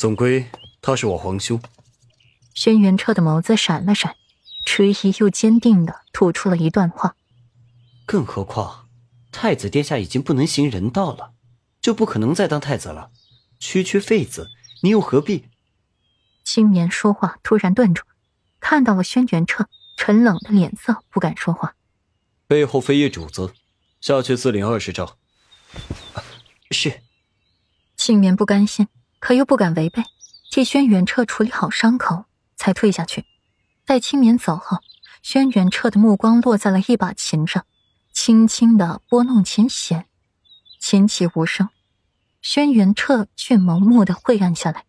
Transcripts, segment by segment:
总归他是我皇兄。轩辕彻的眸子闪了闪，迟疑又坚定的吐出了一段话。更何况，太子殿下已经不能行人道了，就不可能再当太子了。区区废子，你又何必？青年说话突然顿住，看到了轩辕彻沉冷的脸色，不敢说话。背后飞叶主子，下去自领二十招。是。青年不甘心，可又不敢违背，替轩辕彻处理好伤口，才退下去。待青年走后，轩辕彻的目光落在了一把琴上。轻轻的拨弄琴弦，琴起无声。轩辕彻却眸胧的晦暗下来。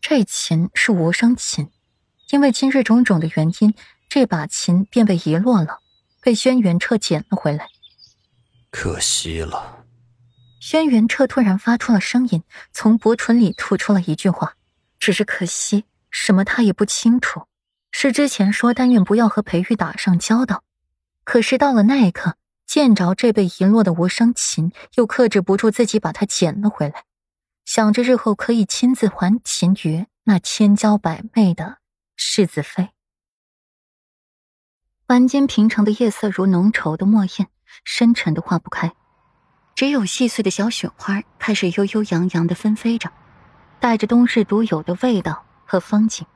这琴是无声琴，因为今日种种的原因，这把琴便被遗落了，被轩辕彻捡了回来。可惜了。轩辕彻突然发出了声音，从薄唇里吐出了一句话：“只是可惜，什么他也不清楚。是之前说但愿不要和裴玉打上交道，可是到了那一刻。”见着这被遗落的无声琴，又克制不住自己把它捡了回来，想着日后可以亲自还秦于那千娇百媚的世子妃。晚间平常的夜色如浓稠的墨砚，深沉的化不开，只有细碎的小雪花开始悠悠扬扬的纷飞着，带着冬日独有的味道和风景。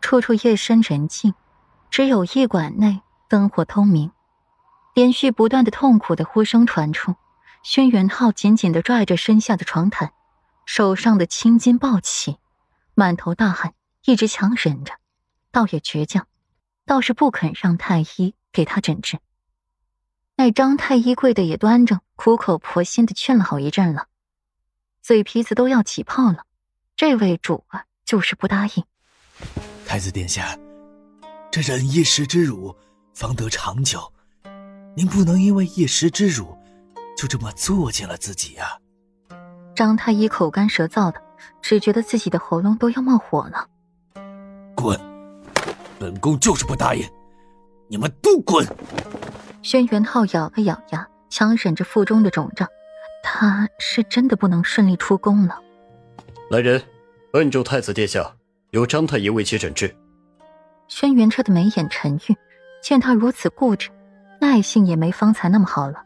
处处夜深人静，只有驿馆内灯火通明。连续不断的痛苦的呼声传出，轩辕浩紧紧的拽着身下的床毯，手上的青筋暴起，满头大汗，一直强忍着，倒也倔强，倒是不肯让太医给他诊治。那张太医跪的也端正，苦口婆心的劝了好一阵了，嘴皮子都要起泡了，这位主啊，就是不答应。太子殿下，这忍一时之辱，方得长久。您不能因为一时之辱，就这么作践了自己呀！张太医口干舌燥的，只觉得自己的喉咙都要冒火了。滚！本宫就是不答应，你们都滚！轩辕浩咬了咬牙，强忍着腹中的肿胀，他是真的不能顺利出宫了。来人，摁住太子殿下，由张太医为其诊治。轩辕彻的眉眼沉郁，见他如此固执。耐性也没方才那么好了。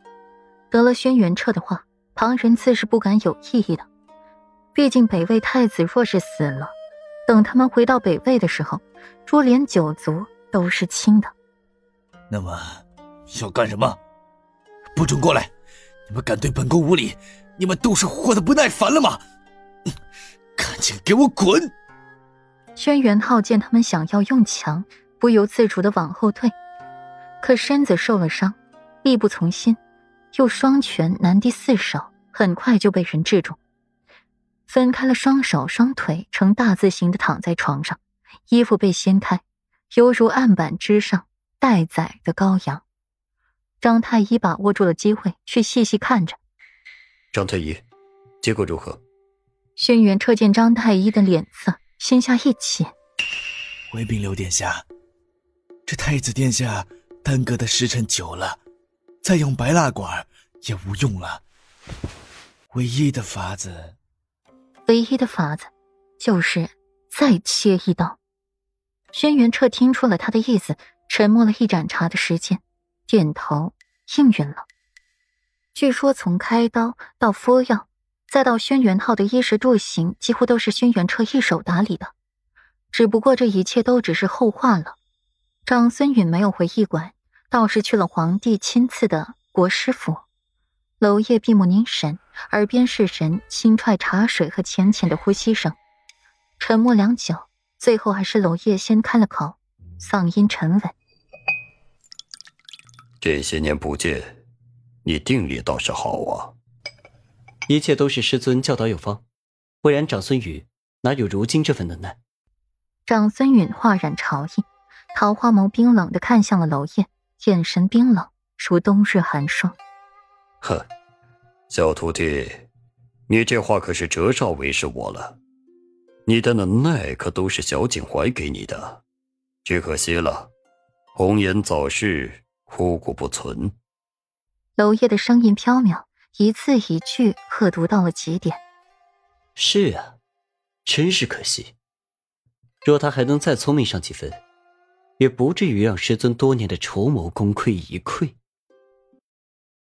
得了轩辕彻的话，旁人自是不敢有异议的。毕竟北魏太子若是死了，等他们回到北魏的时候，株连九族都是清的。那么，要干什么？不准过来！你们敢对本宫无礼，你们都是活的不耐烦了吗？赶紧给我滚！轩辕浩见他们想要用强，不由自主的往后退。可身子受了伤，力不从心，又双拳难敌四手，很快就被人制住，分开了双手双腿，呈大字形的躺在床上，衣服被掀开，犹如案板之上待宰的羔羊。张太医把握住了机会，去细细看着。张太医，结果如何？轩辕彻见张太医的脸色，心下一紧。回禀刘殿下，这太子殿下。耽搁的时辰久了，再用白蜡管也无用了。唯一的法子，唯一的法子，就是再切一刀。轩辕彻听出了他的意思，沉默了一盏茶的时间，点头应允了。据说从开刀到敷药，再到轩辕昊的衣食住行，几乎都是轩辕彻一手打理的。只不过这一切都只是后话了。长孙允没有回驿馆，倒是去了皇帝亲赐的国师府。娄烨闭目凝神，耳边是人轻踹茶水和浅浅的呼吸声。沉默良久，最后还是娄烨先开了口，嗓音沉稳：“这些年不见，你定力倒是好啊。一切都是师尊教导有方，不然长孙羽哪有如今这份能耐？”长孙允化染潮意。桃花眸冰冷的看向了娄烨，眼神冰冷如冬日寒霜。哼，小徒弟，你这话可是折煞为师我了。你的能耐可都是小景怀给你的，只可惜了，红颜早逝，枯骨不存。娄烨的声音飘渺，一字一句刻读到了极点。是啊，真是可惜。若他还能再聪明上几分，也不至于让师尊多年的筹谋功亏一篑。